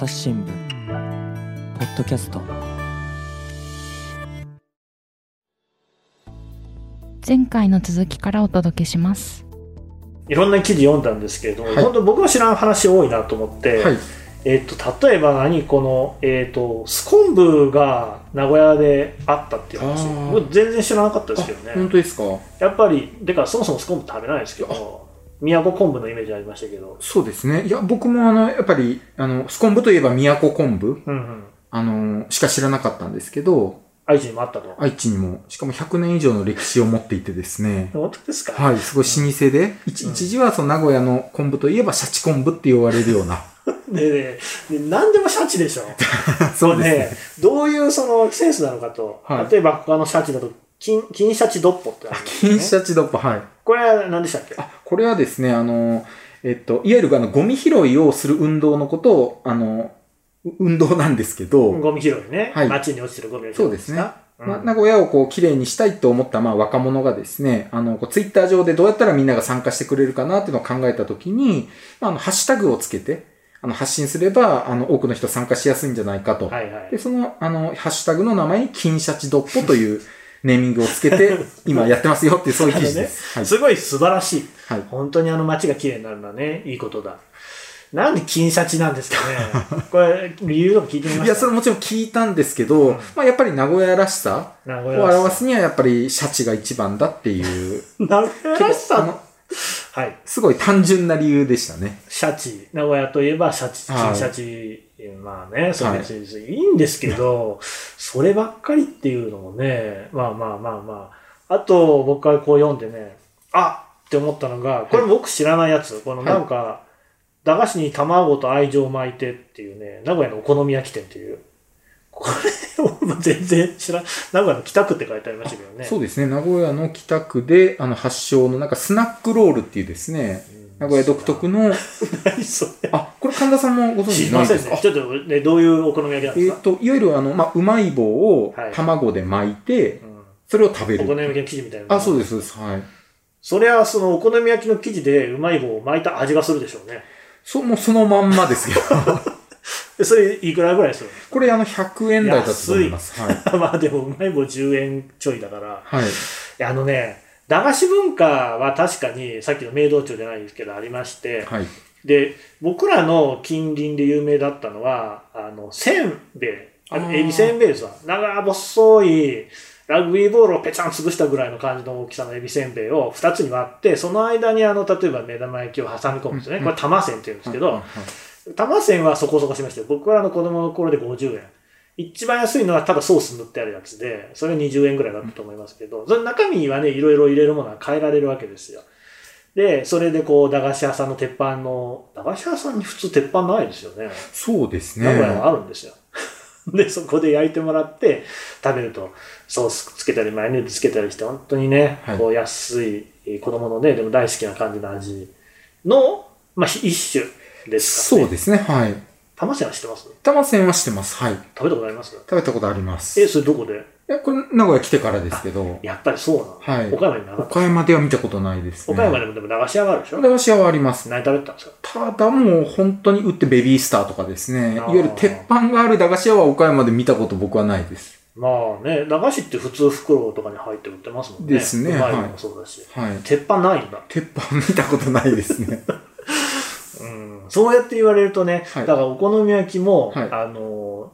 朝日新聞ポッドキャスト。前回の続きからお届けします。いろんな記事読んだんですけれども、はい。本当僕の知らん話多いなと思って、はい。えっと例えば何この、えっとスコンブが名古屋であったっていう話。僕全然知らなかったですけどあ本ね当ですか？やっぱりでかそもそもスコンブ食べないですけど宮古昆布のイメージありましたけど。そうですね。いや、僕もあの、やっぱり、あの、スコンブといえば宮古昆布、うんうん。あの、しか知らなかったんですけど、愛知にもあったと。愛知にも、しかも100年以上の歴史を持っていてですね、本当ですか、はい、すごい老舗で、一うん。一時はその名古屋の昆布といえばシャチ昆布って言われるような。ねえねえ。ね何でもシャチでしょ。そうですね。ねどういうそのセンスなのかと、はい。例えば他のシャチだと金金シャチドッポってあるね。金シャチドッポ、はい。これは何でしたっけ？あ、これはですね、あの、えっと、いわゆるあの、ゴミ拾いをする運動のことを、あの、う運動なんですけど、ゴミ拾いね、はい。街に落ちてるゴミを拾そうですね。かまあ、うん名古屋をこう綺麗にしたいと思ったまあ若者がですね、あの、こうツイッター上でどうやったらみんなが参加してくれるかなっていうのを考えたときに、まあ、あの、ハッシュタグをつけて、あの、発信すれば、あの、多くの人参加しやすいんじゃないかと。はいはい。で、その、あの、ハッシュタグの名前に、金シャチドッポというネーミングをつけて、今やってますよっていう、そういう記事です。はい。すごい素晴らしい。はい。本当にあの街が綺麗になるのはね、いいことだ。なんで金シャチなんですかね。これ、理由とか聞いてみました？いや、それもちろん聞いたんですけど、うんまあ、やっぱり名古屋らしさを表すには、やっぱりシャチが一番だっていう、名古屋らしあさのはい。すごい単純な理由でしたね。シャチ。名古屋といえばシャチ、シャチ。まあね、それ別にいいんですけど、そればっかりっていうのもね、まあまあまあまあ。あと、僕はこう読んでね、あって思ったのが、これ僕知らないやつ。このなんか、駄菓子に卵と愛情を巻いてっていうね、名古屋のお好み焼き店っていう。これを全然知らん。名古屋の北区って書いてありましたけどね。そうですね。名古屋の北区で、あの、発祥の、なんかスナックロールっていうですね、名古屋独特の、何それ。あ、これ神田さんもご存知知りないですか？ませんね。ちょっとね、どういうお好み焼きなんですか、えっと、いわゆるあの、まあ、うまい棒をはい卵で巻いて、うんそれを食べる。お好み焼きの生地みたいな。あ、そうです、そうです。はい。それはそのお好み焼きの生地でうまい棒を巻いた味がするでしょうね。そ、もうそのまんまですよ。でそれいくらぐらいするこれあの、100円台だと思います。はい。の まあでもうまい棒10円ちょいだから。はい。あのね、駄菓子文化は確かにさっきの明道町じゃないですけどありまして、はい。で、僕らの近隣で有名だったのは、あの、せんべい。あのエビせんべいですわ。長細い、ラグビーボールをペチャン潰したぐらいの感じの大きさのエビせんべいを2つに割って、その間にあの、例えば目玉焼きを挟み込むんですよね。うんこれ玉せんって言うんですけど、はい玉せんはそこそこしましたよ。僕らの子供の頃で50円。一番安いのはただソース塗ってあるやつで、それ20円ぐらいだったと思いますけど、その中身はね、いろいろ入れるものは変えられるわけですよ。で、それでこう、駄菓子屋さんの鉄板の、駄菓子屋さんに普通鉄板ないですよね。そうですね。名古屋はあるんですよ。で、そこで焼いてもらって食べると、ソースつけたりマヨネーズつけたりして、本当にね、はいこう安いえー子供のね、でも大好きな感じの味の、まあ、一種ですからね。そうですね。はい。玉せんは知ってます？玉せんはしてます。はい。食べたことあります？食べたことあります。え、それどこで？いや、これ、名古屋来てからですけど、やっぱりそうなの、はい岡山になかった。岡山では見たことないですね。岡山でもでも駄菓子屋があるでしょ？駄菓子屋はあります。何食べてたんですか？ただもう本当に売ってベビースターとかですね。いわゆる鉄板がある駄菓子屋は岡山で見たこと僕はないです。まあね、駄菓子って普通袋とかに入って売ってますもんね。ですねうまいもそうだし。はい。鉄板ないんだ。鉄板見たことないですね。うん。そうやって言われるとね、はいだからお好み焼きも、はいあの、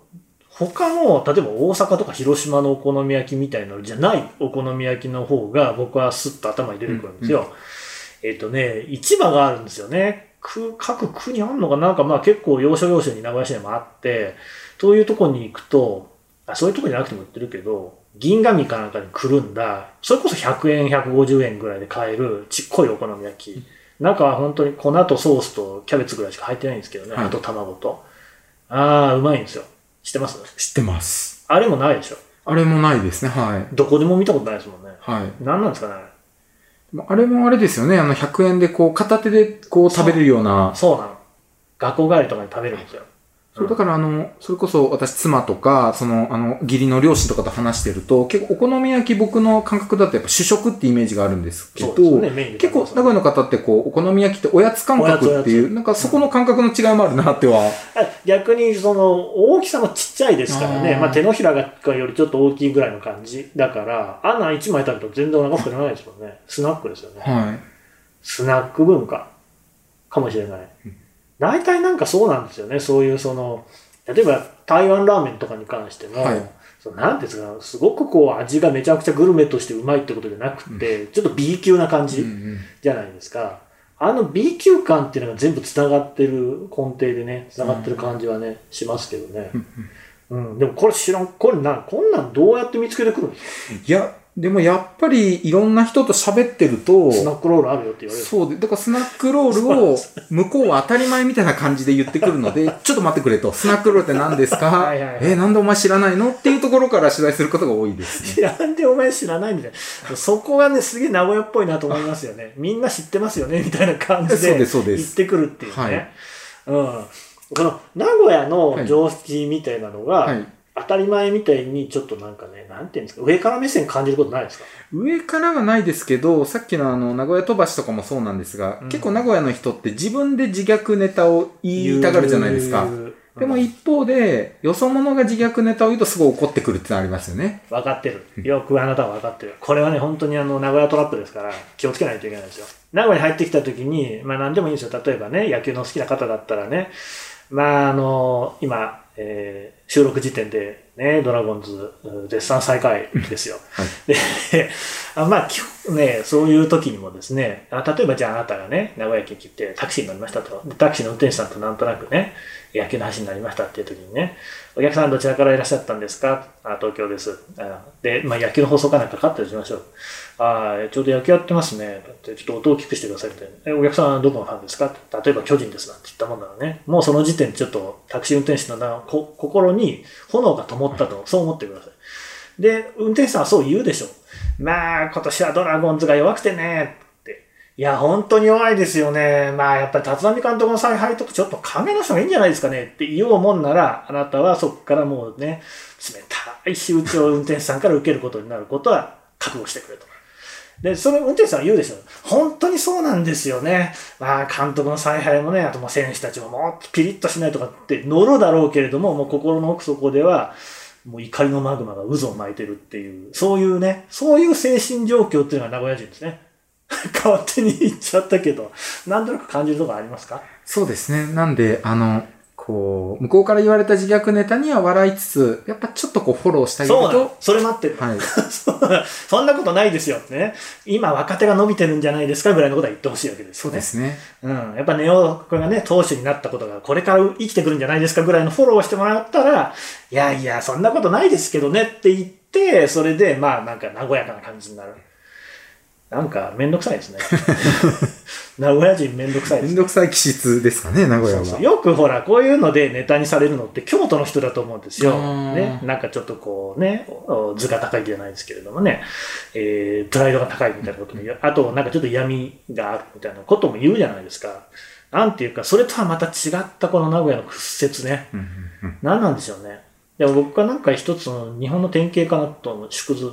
他の、例えば大阪とか広島のお好み焼きみたいなのじゃないお好み焼きの方が僕はスッと頭に出てくるんですよ。えっ、とね、市場があるんですよね。区各区にあるのかな？んかまあ結構要所要所に名古屋市でもあって、そういうとこに行くと、あそういうとこになくても売ってるけど、銀紙かなんかにくるんだ、それこそ100円、150円ぐらいで買えるちっこいお好み焼き。中は本当に粉とソースとキャベツぐらいしか入ってないんですけどね。はいあと卵と。ああ、うまいんですよ。知ってます？知ってます。あれもないでしょ。あれもないですね。はい。どこでも見たことないですもんね。はい。何なんですかね？あれもあれですよね。あの、100円でこう、片手でこう食べれるような、そうなの。学校帰りとかに食べるんですよ。そう、だからあの、それこそ私妻とか、その、あの、義理の両親とかと話してると、結構お好み焼き僕の感覚だとやっぱ主食ってイメージがあるんですけど、ね、結構、名古屋の方ってこう、お好み焼きっておやつ感覚っていう、なんかそこの感覚の違いもあるなっては。逆にその大きさもちっちゃいですからね、あーまあ、手のひらがよりちょっと大きいぐらいの感じだから、あんなん1枚食べると全然お腹膨らまないですもんね。スナックですよね。はい。スナック文化かもしれない。大体なんかそうなんですよね。そういうその、例えば台湾ラーメンとかに関しても、はいそのなんですか、すごくこう味がめちゃくちゃグルメとしてうまいってことじゃなくて、ちょっと B 級な感じ。うんうんじゃないですか。あの B 級感っていうのが全部繋がってる根底でね、繋がってる感じはね、しますけどね。うん。でもこれ知らん、これな、こんなんどうやって見つけてくるんですかいや、でもやっぱりいろんな人と喋ってると、スナックロールあるよって言われる。そうで、だからスナックロールを向こうは当たり前みたいな感じで言ってくるので、ちょっと待ってくれと。スナックロールって何ですか？はいはいはいえ、なんでお前知らないの？っていうところから取材することが多いですね。知らんでお前知らないみたいな。そこがね、すげえ名古屋っぽいなと思いますよね。みんな知ってますよね？みたいな感じでそうですそうです言ってくるっていうね。はいうん。この名古屋の常識みたいなのが、はい。当たり前みたいにちょっとなんかね、なんていうんですか、上から目線感じることないですか？上からはないですけど、さっきのあの、名古屋飛ばしとかもそうなんですが、うん結構名古屋の人って自分で自虐ネタを言いたがるじゃないですか。でもうん一方で、よそ者が自虐ネタを言うとすごい怒ってくるってのありますよね。分かってる。よくあなたは分かってる。これはね、本当にあの、名古屋トラップですから、気をつけないといけないですよ。名古屋に入ってきた時に、まあ何でもいいんですよ。例えばね、野球の好きな方だったらね、まああの、今、えー収録時点でね、ドラゴンズ、うん絶賛最下位ですよ。はいで、あまあ、基本ね、そういう時にもですね、あ例えばじゃああなたがね、名古屋駅に来てタクシーに乗りましたと。でタクシーの運転手さんとなんとなくね、野球の話になりましたっていう時にね、お客さんどちらからいらっしゃったんですか？あ東京です。あで、まあ、野球の放送かなんかかかったりしましょう。ああ、ちょうど野球やってますね。ちょっと音を大きくしてくださいみたいな。え、お客さんはどこのファンですか？例えば巨人ですなんて言ったもんだらね。もうその時点でちょっとタクシー運転手のこ心に炎が灯ったと、そう思ってください。で、運転手さんはそう言うでしょう。まあ、今年はドラゴンズが弱くてね、って。いや、本当に弱いですよね。まあ、やっぱり立浪監督の采配とかちょっと影の人がいいんじゃないですかねって言おうもんなら、あなたはそこからもうね、冷たい仕打ちを運転手さんから受けることになることは覚悟してくれと。で、その運転手さんは言うでしょ。本当にそうなんですよね。まあ、監督の采配もね、あともう選手たちももっとピリッとしないとかって乗るだろうけれども、もう心の奥底では、もう怒りのマグマが渦を巻いてるっていう、そういうね、そういう精神状況っていうのが名古屋人ですね。勝手に言っちゃったけど、なんとなく感じるとこありますか？そうですね。なんで、あの、こう、向こうから言われた自虐ネタには笑いつつ、やっぱちょっとこうフォローしてあげるとそうそれ待ってる。はい。そんなことないですよってね。今若手が伸びてるんじゃないですかぐらいのことは言ってほしいわけですよね。そうですね。うん。やっぱネオ君がね、投手になったことがこれから生きてくるんじゃないですかぐらいのフォローをしてもらったら、いやいや、そんなことないですけどねって言って、それで、まあなんか和やかな感じになる。なんかめんどくさいですね。名古屋人めんどくさいですめんどくさい気質ですかね、名古屋は。そうそうよくほら、こういうのでネタにされるのって京都の人だと思うんですよ。ね。なんかちょっとこうね、お図が高いじゃないですけれどもね、えー、プライドが高いみたいなことも言う。あと、なんかちょっと闇があるみたいなことも言うじゃないですか。なんていうか、それとはまた違ったこの名古屋の屈折ね。何なんでしょうね。でも僕はなんか一つの日本の典型かなと、縮図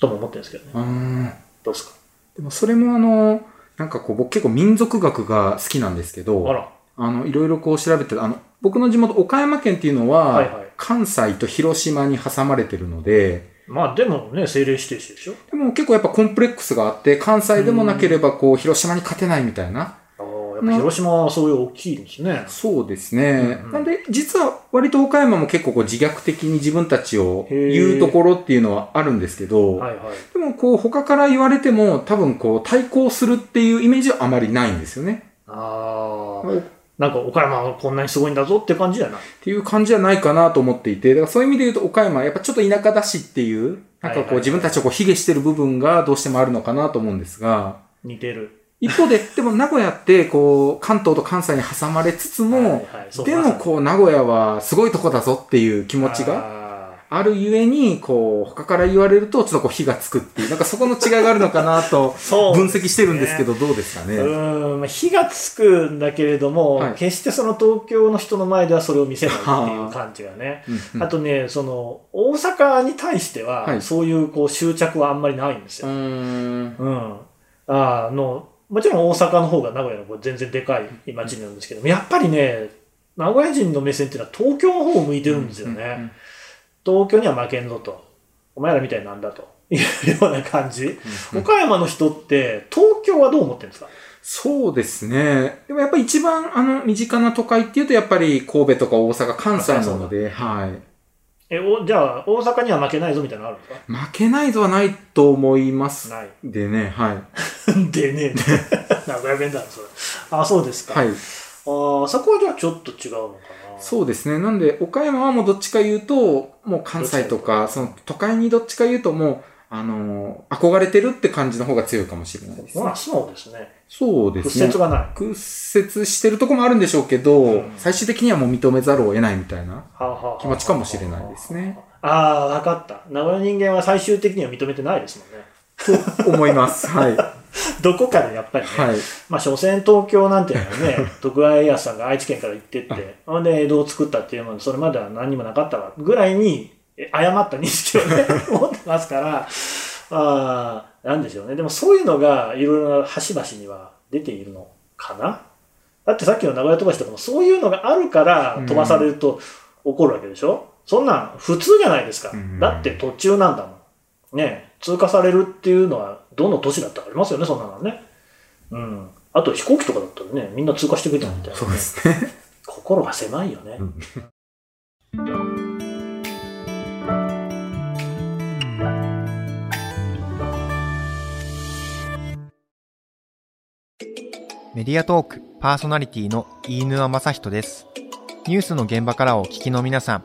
とも思ってるんですけどね。どうですか？でもそれもあの、なんかこう僕結構民族学が好きなんですけあど、ら。あの、いろいろこう調べて、あの、僕の地元岡山県っていうのは、はいはい関西と広島に挟まれてるので、まあでもね、政令指定してでしょでも結構やっぱコンプレックスがあって、関西でもなければこう、広島に勝てないみたいな。やっぱ広島はそういう大きいんですね。そうですね。うんうんなんで、実は割と岡山も結構こう自虐的に自分たちを言うところっていうのはあるんですけど、はいはい。でもこう他から言われても多分こう対抗するっていうイメージはあまりないんですよね。ああ、っなんか岡山はこんなにすごいんだぞって感じじゃない。ていう感じじゃないかなと思っていて、だからそういう意味で言うと岡山はやっぱちょっと田舎だしっていう、なんかこう自分たちをこう卑下してる部分がどうしてもあるのかなと思うんですが、似てる。一方で、でも名古屋ってこう関東と関西に挟まれつつも、でもこう名古屋はすごいとこだぞっていう気持ちが、があるゆえに、こう、他から言われると、ちょっとこう火がつくっていう、なんかそこの違いがあるのかなと、分析してるんですけど、どうですかね。うーん、まあ火がつくんだけれども、はい決してその東京の人の前ではそれを見せないっていう感じがね。あとね、その、大阪に対しては、はいそういうこう執着はあんまりないんですよ。うーん。うん。あの、もちろん大阪の方が名古屋の方が全然でかい町なんですけども、やっぱりね、名古屋人の目線っていうのは東京の方を向いてるんですよね。東京には負けんぞと。お前らみたいなんだと。いうような感じ。うん岡山の人って、東京はどう思ってるんですか？そうですね。でもやっぱり一番、あの、身近な都会っていうと、やっぱり神戸とか大阪、関西なので、はい。え、お、じゃあ、大阪には負けないぞみたいなのあるんです負けないとはないと思います。かない。でね、はい。でね名古屋弁だな、それ。あ、そうですか。はい。あーそこはじゃあちょっと違うのかな。そうですね。なんで、岡山はもうどっちか言うと、もう関西とか、その都会にどっちか言うともう、あのー憧れてるって感じの方が強いかもしれないですね。まあ、そうですね。そうですね。屈折がない。屈折してるとこもあるんでしょうけど、うん最終的にはもう認めざるを得ないみたいな気持ちかもしれないですね。ああ、わかった。名古屋人間は最終的には認めてないですもんね。と思います。はい。は どこかでやっぱりね。い。まあ、所詮東京なんていうのはね、徳川家康さんが愛知県から行ってって、ほんで江戸を作ったっていうのは、それまでは何にもなかったわ、ぐらいに、え誤った認識をね、持ってますから、ああ、なんでしょうね。でもそういうのが、いろいろな端々には出ているのかなだってさっきの名古屋飛ばしとかも、そういうのがあるから飛ばされると怒るわけでしょ、そんなん普通じゃないですか。うんだって途中なんだもん。ね通過されるっていうのは、どの都市だったらありますよね、そんなのはね。うん。あと飛行機とかだったらね、みんな通過してくれたみたいな、ね。そうですね。心が狭いよね。メディアトークパーソナリティの飯沼正人です。ニュースの現場からお聞きの皆さん、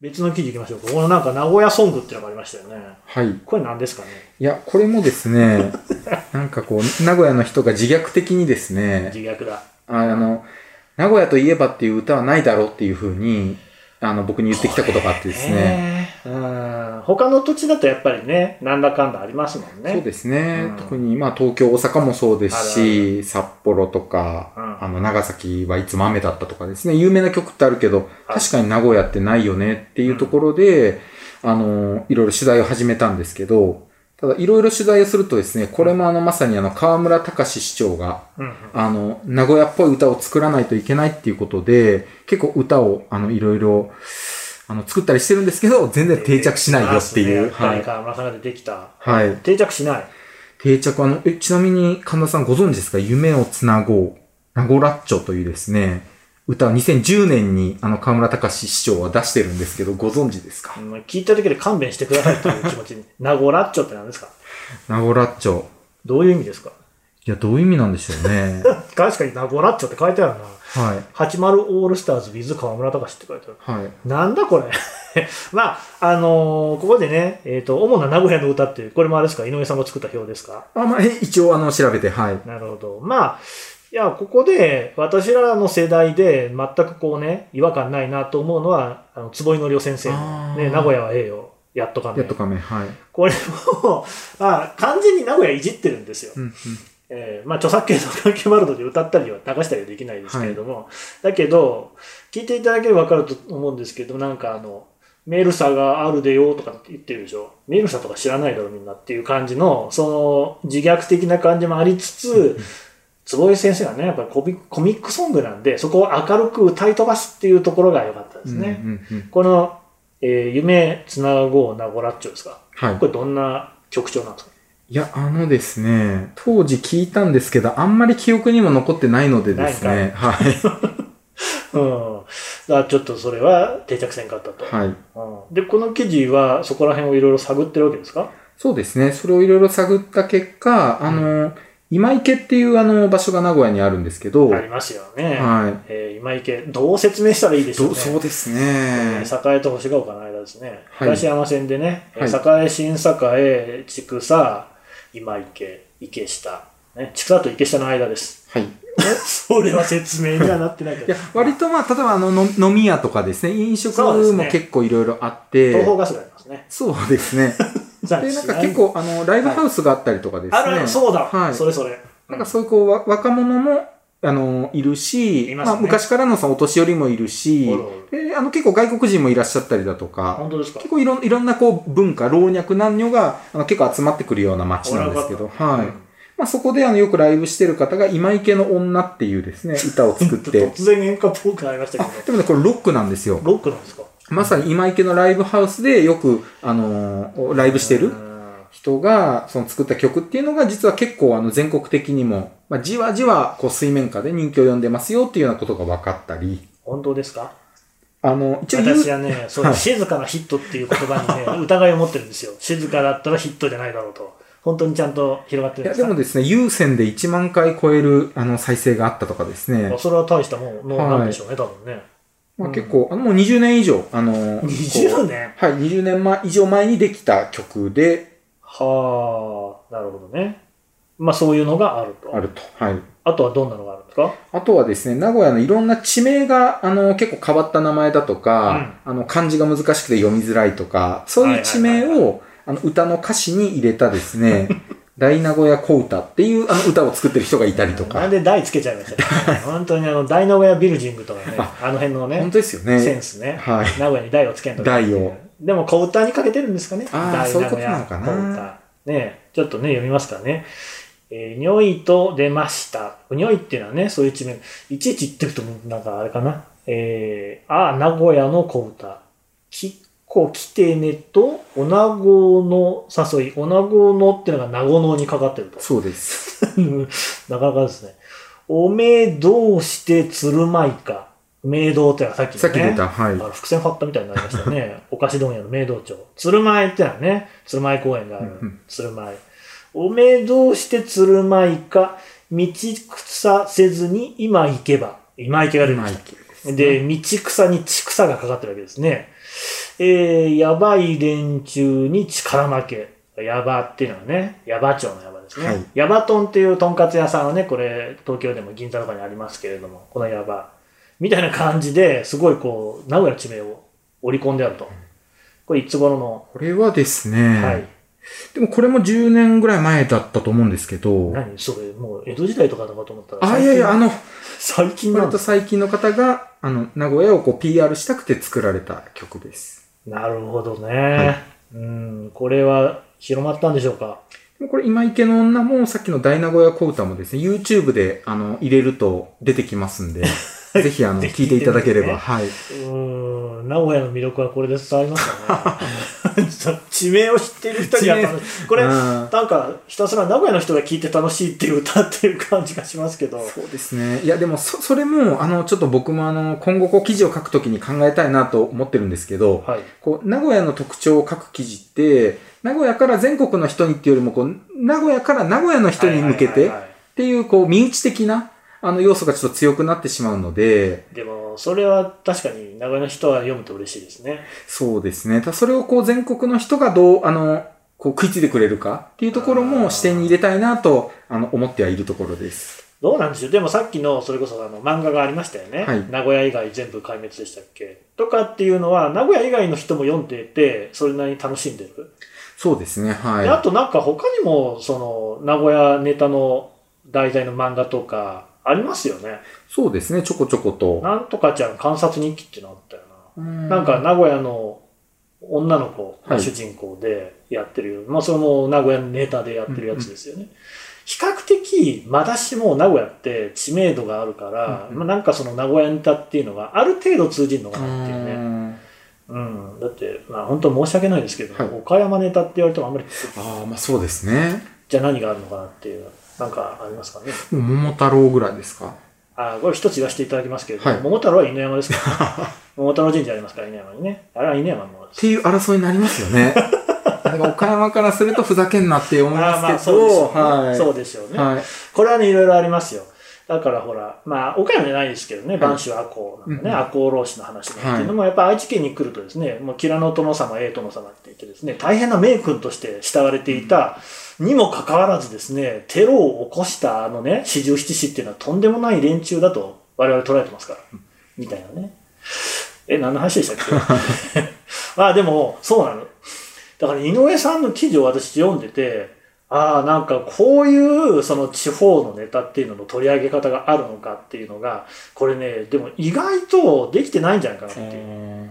別の記事行きましょうか。このなんか名古屋ソングっていうのがありましたよね。はい。これ何ですかね？いや、これもですね、なんかこう、名古屋の人が自虐的にですね、自虐だ。あの、名古屋といえばっていう歌はないだろうっていうふうに、あの、僕に言ってきたことがあってですね。ね。うん。他の土地だとやっぱりね、なんだかんだありますもんね。そうですね。うん特に、まあ、東京、大阪もそうですし、札幌とか、うんあの、長崎はいつも雨だったとかですね、有名な曲ってあるけど、はい確かに名古屋ってないよねっていうところで、あの、いろいろ取材を始めたんですけど、ただ、いろいろ取材をするとですね、これもあの、まさにあの、河村隆市長が、うんうん。あの、名古屋っぽい歌を作らないといけないっていうことで、結構歌を、あの、いろいろ、あの、作ったりしてるんですけど、全然定着しないよっていう。はい。河村さんが出てきた。はい。定着しない。定着、あの、え、ちなみに神田さんご存知ですか？夢をつなごう、ナゴラッチョというですね、歌を2010年にあの河村隆市長は出してるんですけど、ご存知ですか？うん聞いただけで勘弁してくださいという気持ちに。ナゴラッチョって何ですか？ナゴラッチョ。どういう意味ですか？いや、どういう意味なんでしょうね。確かにナゴラッチョって書いてあるな。はい。80オールスターズ with 河村隆って書いてある。はい。なんだこれ。まあ、あのーここでね、えっ、と、主な名古屋の歌っていう、これもあれですか？井上さんが作った表ですか？あ、まあ、え、一応あの、調べて、はい。なるほど。まあ、いや、ここで、私らの世代で全くこうね、違和感ないなと思うのは、あの、坪井のりお先生のね、名古屋はええよ。やっとかね。やっとかめ、はい。これも、まあ、完全に名古屋いじってるんですよ。うんうん。えーまあ、著作権の関係もあるので歌ったりは流したりはできないですけれども、だけど、聞いていただければわかると思うんですけど、なんかあの、メルサがあるでよとか言ってるでしょ。メルサとか知らないだろみんなっていう感じの、その自虐的な感じもありつつ、坪井先生はね、やっぱりコミコミックソングなんで、そこを明るく歌い飛ばすっていうところが良かったですね。うんうんうん。この、えー夢つなごうなごらっちょですか。はいこ。れどんな曲調なんですか？いや、あのですね、当時聞いたんですけど、あんまり記憶にも残ってないのでですね、はい。うん。らちょっとそれは定着せんかったと。はい。うんで、この記事はそこら辺をいろいろ探ってるわけですか？そうですね。それをいろいろ探った結果、あの、今池っていうあの場所が名古屋にあるんですけど、ありますよね。はい。えー今池、どう説明したらいいでしょうどね。そうですえね。ー栄と星ヶ丘の間ですね。はい東山線でね、えーは栄、新栄、千草、今池、池下。ね、千草と池下の間です。はい。ねそれは説明にはなってないけどいや、。割とまあ、例えばあの、の飲み屋とかですね、飲食そうですねも結構いろいろあって、東方ガスがありますね。そうですね。で、なんか結構、あの、ライブハウスがあったりとかですね。あるある、そうだ、はいそれそれ。なんかそういうこう、わ若者も、あの、いるし、いますね。あ、昔からのそのお年寄りもいるしおるおる、で、あの、結構外国人もいらっしゃったりだとか、本当ですか？結構いろんいろんなこう、文化、老若男女が、あの、結構集まってくるような街なんですけど、はい。まあそこであの、よくライブしてる方が、今池の女っていうですね、歌を作って、突然演歌っぽくなりましたあけど、でもね、これロックなんですよ。ロックなんですか？まさに今池のライブハウスでよく、あのーライブしてるうん。人が、その作った曲っていうのが実は結構あの全国的にも、まあ、じわじわこう水面下で人気を呼んでますよっていうようなことが分かったり、本当ですか？あの、一応私はね、そういう静かなヒットっていう言葉にね、疑いを持ってるんですよ。静かだったらヒットじゃないだろうと。本当にちゃんと広がっていやるんですか？でもですね、有線で1万回超えるあの再生があったとかですね。あ、それは大したものなんでしょうね、多分ね。まあ、結構、あのもう20年以上、あのー20こう年はい、20年前以上前にできた曲で。はあ、なるほどね。まあそういうのがあると。あると。はい。あとはどんなのがあるんですか？あとはですね、名古屋のいろんな地名が、あの、結構変わった名前だとか、あの、漢字が難しくて読みづらいとか、そういう地名を、あの、歌の歌詞に入れたですね、大名古屋小歌っていう、あの、歌を作ってる人がいたりとかなん。で台つけちゃいましたね。本当にあの、大名古屋ビルジングとかね、ああの辺のね本、当ですよね。センスね。はい。名古屋に台をつけんとか台を。でも小歌にかけてるんですかね。あー大そういうことなのかな。ねちょっとね、読みますからね。えー、匂いと出ました。匂いっていうのはね、そういう地名。いちいち言ってると、なんかあれかな。えー、あー、名古屋の小歌。きっこ来てねと、おなごの誘い。おなごのっていうのが名護のにかかってると。そうです。なかなかですね。おめえどうして鶴舞か。明道ってのはさっきのね。さっき出た、はいあ。の伏線張ったみたいになりましたね。お菓子問屋の明道町。鶴舞ってのはね、鶴舞公園がある。鶴舞。おめえどうして鶴舞か、道草せずに今行けば。今行けが出てきた。で、道草に地草がかかってるわけですね。えー、やばい連中に力負け。ヤバっていうのはね、ヤバ町のヤバですね。はいヤバトンっていうとんかつ屋さんはね、これ東京でも銀座とかにありますけれども、このヤバ。みたいな感じですごいこう、名古屋の地名を織り込んであると。これいつ頃の、これはですね、はい。でもこれも10年ぐらい前だったと思うんですけど、何それ、もう江戸時代とかだかと思ったら。あ、いやいや、あの、最近割と最近の方が、あの、名古屋をこう PR したくて作られた曲です。なるほどね。うん、これは広まったんでしょうか？でもこれ、今池の女も、さっきの大名古屋小歌もですね、YouTube で、あの、入れると出てきますんで、ぜひ、あの、聞いていただければ、ねはい。うーん、名古屋の魅力はこれで伝わりましたね。地名を知っている人には。これ、うんなんか、ひたすら名古屋の人が聴いて楽しいっていう歌っていう感じがしますけど。そうですね。いや、でも、そ、それも、あの、ちょっと僕も、あの、今後、こう、記事を書くときに考えたいなと思ってるんですけど、はい。こう、名古屋の特徴を書く記事って、名古屋から全国の人にっていうよりも、こう、名古屋から名古屋の人に向けてっていう、こう、身内的な、あの、要素がちょっと強くなってしまうので、でも、それは確かに名古屋の人は読むと嬉しいですね。そうですね。それをこう全国の人がどう、あの、こう食いついてくれるかっていうところも視点に入れたいなと、あの、思ってはいるところです。どうなんでしょうでもさっきの、それこそあの漫画がありましたよね。はい名古屋以外全部壊滅でしたっけ？とかっていうのは、名古屋以外の人も読んでて、それなりに楽しんでる？そうですね。はい。であとなんか他にも、その、名古屋ネタの題材の漫画とか、ありますよね。そうですね。ちょこちょこと。なんとかちゃん観察日記っていうのあったよな。ななんか名古屋の女の子がはい主人公でやってる、まあそれも名古屋のネタでやってるやつですよね。比較的、まだしも名古屋って知名度があるから、うんうんまあなんかその名古屋ネタっていうのがある程度通じるのかうなっていうね。んうん。だって、まあ本当申し訳ないですけど、はい岡山ネタって言われてもあんまり、ああ、まあそうですね。じゃあ何があるのかなっていう、なんかありますかね？桃太郎ぐらいですか？あこれ一つ言わせていただきますけれども、はい桃太郎は犬山ですか？ら、ね、桃太郎神社ありますから、犬山にね。あれは犬山のものです。っていう争いになりますよね。岡山からするとふざけんなって思いますけど、そうでしょうね。はい。そうでしょうね。はい。これはね、いろいろありますよ。だからほら、まあ、岡山じゃないですけどね、い。播州赤穂なんかね、うん赤穂浪士の話なんていうのも、やっぱ愛知県に来るとですね、もう、キラノ殿様、栄殿様って言ってですね、大変な名君として慕われていた、にもかかわらずですね、テロを起こしたあのね、四十七士っていうのはとんでもない連中だと我々捉えてますから、みたいなね。え、何の話でしたっけ？ま あでも、そうなの。だから井上さんの記事を私読んでて、ああ、なんかこういうその地方のネタっていうのの取り上げ方があるのかっていうのが、これね、でも意外とできてないんじゃないかなっていう。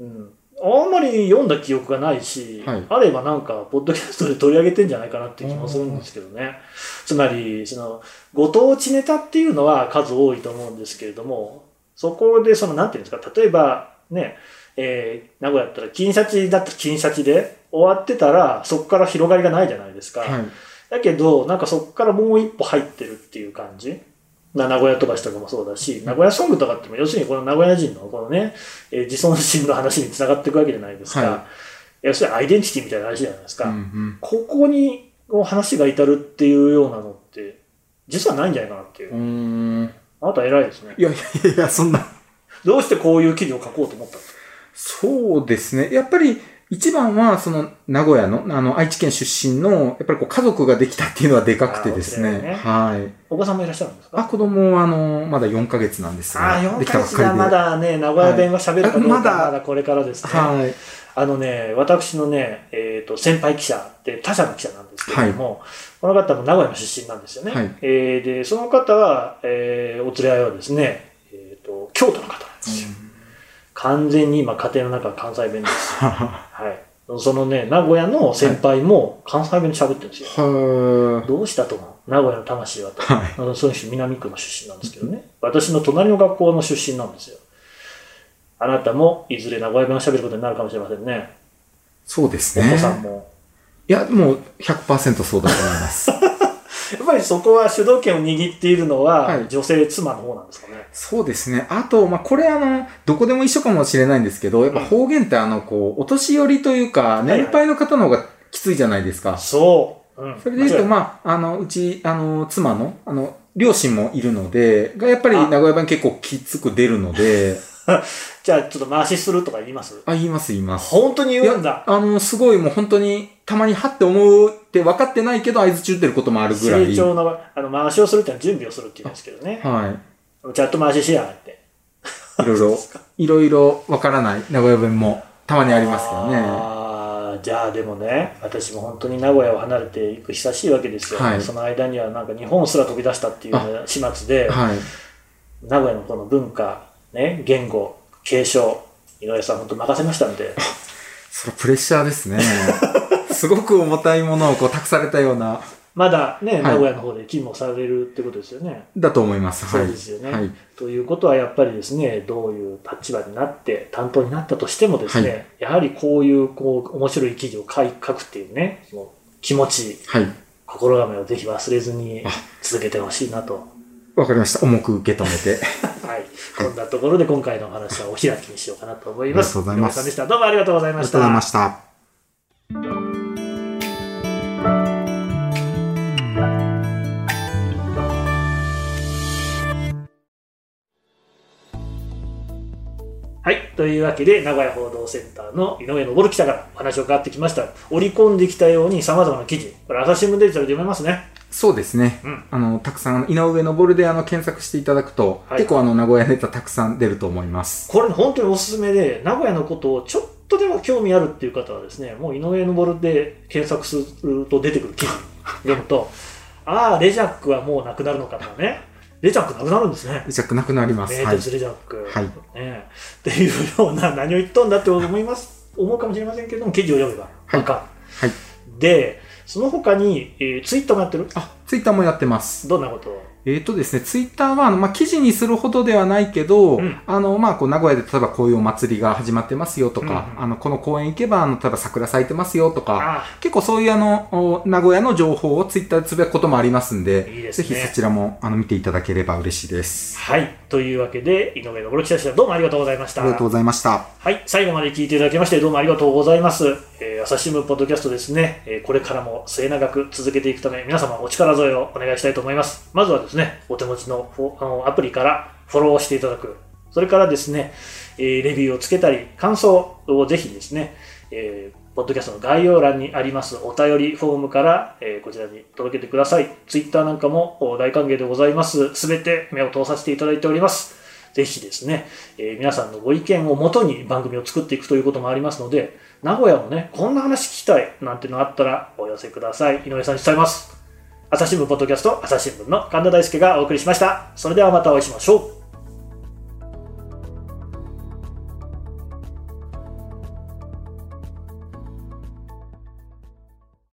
うん。あんまり読んだ記憶がないし、はいあればなんか、ポッドキャストで取り上げてんじゃないかなっていう気もするんですけどね。つまり、その、ご当地ネタっていうのは数多いと思うんですけれども、そこでその、なんていうんですか、例えば、ね、えー名古屋だったら、金シャチだったら金シャチで終わってたら、そこから広がりがないじゃないですか。はい。だけど、なんかそこからもう一歩入ってるっていう感じ。な名古屋飛ばしとかもそうだし、名古屋ソングとかっても、要するにこの名古屋人のこのね、えー自尊心の話につながっていくわけじゃないですか。は要するにアイデンティティみたいな話じゃないですか。うんうんここにこう話が至るっていうようなのって、実はないんじゃないかなっていう。う。あなた偉いですねい。やいやいや、そんな。どうしてこういう記事を書こうと思ったそうですね。やっぱり、一番は、その、名古屋の、あの、愛知県出身の、やっぱりこう、家族ができたっていうのはでかくてですね。ねはい。お子さんもいらっしゃるんですあ、か子供は、あの、まだ4ヶ月なんですが。ああ、4できたヶ月で。まだね、名古屋弁が喋るかどうかあまだまだこれからですね。はい。あのね、私のね、えっ、と、先輩記者って他社の記者なんですけれども、この方も名古屋の出身なんですよね。はいえーで、その方は、えーお連れ合いはですね、えっ、と、京都の方なんですよ。完全に今、家庭の中は関西弁です。はい。そのね、名古屋の先輩も関西弁で喋ってるんですよ。はどうしたと思う？名古屋の魂はと。はいその人南区の出身なんですけどね。私の隣の学校の出身なんですよ。あなたもいずれ名古屋弁を喋ることになるかもしれませんね。そうですおね。子さんも。いや、もう100%そうだと思います。やっぱりそこは主導権を握っているのは、はい女性妻の方なんですかね。そうですね。あと、まあ、これあの、どこでも一緒かもしれないんですけど、やっぱ方言ってあの、こう、お年寄りというか、いはい年配の方の方がきついじゃないですか。そう。うん。それで言うと、まあ、あの、うち、あの、妻の、あの、両親もいるので、がやっぱり名古屋弁結構きつく出るので、じゃあちょっと回しするとか言います？あ、言います言います。本当に言うんだ。あの、すごいもう本当に、たまにはって思うって分かってないけど、合図中ってることもあるぐらい。成長の、あの、回しをするっていうのは準備をするって言うんですけどね。はい。チャット回ししやって。いろいろ、いろいろわからない名古屋弁もたまにありますけどね。あーじゃあでもね、私も本当に名古屋を離れていく久しいわけですよ。はいその間にはなんか日本すら飛び出したっていう始末で、はい。名古屋のこの文化、ね、言語、継承、井上さん本当任せましたんで、それプレッシャーですね。すごく重たいものをこう託されたような、まだね、い名古屋の方で勤務をされるってことですよね。だと思います。はい。そうですよね。はい。ということはやっぱりですね、どういう立場になって担当になったとしてもですね、やはりこういうこう面白い記事を書い書くっていうね、その気持ち、はい。心構えをぜひ忘れずにあ続けてほしいなと。わかりました。重く受け止めて。はい。こんなところで今回のお話はお開きにしようかなと思います。ありがとうございます井上さんでした。どうもありがとうございました。はい。というわけで、名古屋報道センターの井上昇記者からお話を伺ってきました。織り込んできたように様々な記事。これ、朝日新聞デジタルで読めますね。そうですね。うんあの、たくさん、井上昇であの、検索していただくと、はい結構あの、名古屋ネタたくさん出ると思います。これ、本当におすすめで、名古屋のことをちょっとでも興味あるっていう方はですね、もう井上昇で検索すると出てくる記事読むと、ああ、レジャックはもうなくなるのかとかね。レジャックなくなるんですね。じゃなくなります。はい。名鉄レジャック。はいねっていうような、何を言っとんだって思います、思うかもしれませんけども、記事を読めばはいわかる。はい。で、その他に、えーツイッターもやってる？あ、ツイッターもやってます。どんなことを？えっ、とですね、ツイッターは、あの、まあ、記事にするほどではないけど、うんあの、まあ、こう、名古屋で例えばこういうお祭りが始まってますよとか、うんうんあの、この公園行けば、あの、例えば桜咲いてますよとか、あ結構そういうあの、お名古屋の情報をツイッターでつぶやくこともありますんで、いいですねぜひそちらも、あの、見ていただければ嬉しいです。はい。というわけで、井上信記者でした。どうもありがとうございました。ありがとうございました。はい、最後まで聞いていただきましてどうもありがとうございます。えー朝日新聞ポッドキャストですね、えこれからも末永く続けていくため皆様お力添えをお願いしたいと思います。まずはですね、お手持ちのあのアプリからフォローしていただく。それからですね、えレビューをつけたり、感想をぜひですね、えーポッドキャストの概要欄にありますお便りフォームから、えーこちらに届けてください。ツイッターなんかも大歓迎でございます。すべて目を通させていただいております。ぜひですね、えー皆さんのご意見をもとに番組を作っていくということもありますので、名古屋もね、こんな話聞きたいなんてのあったらお寄せください。井上さんに伝えます。朝日新聞ポッドキャスト、朝日新聞の神田大輔がお送りしました。それではまたお会いしましょう。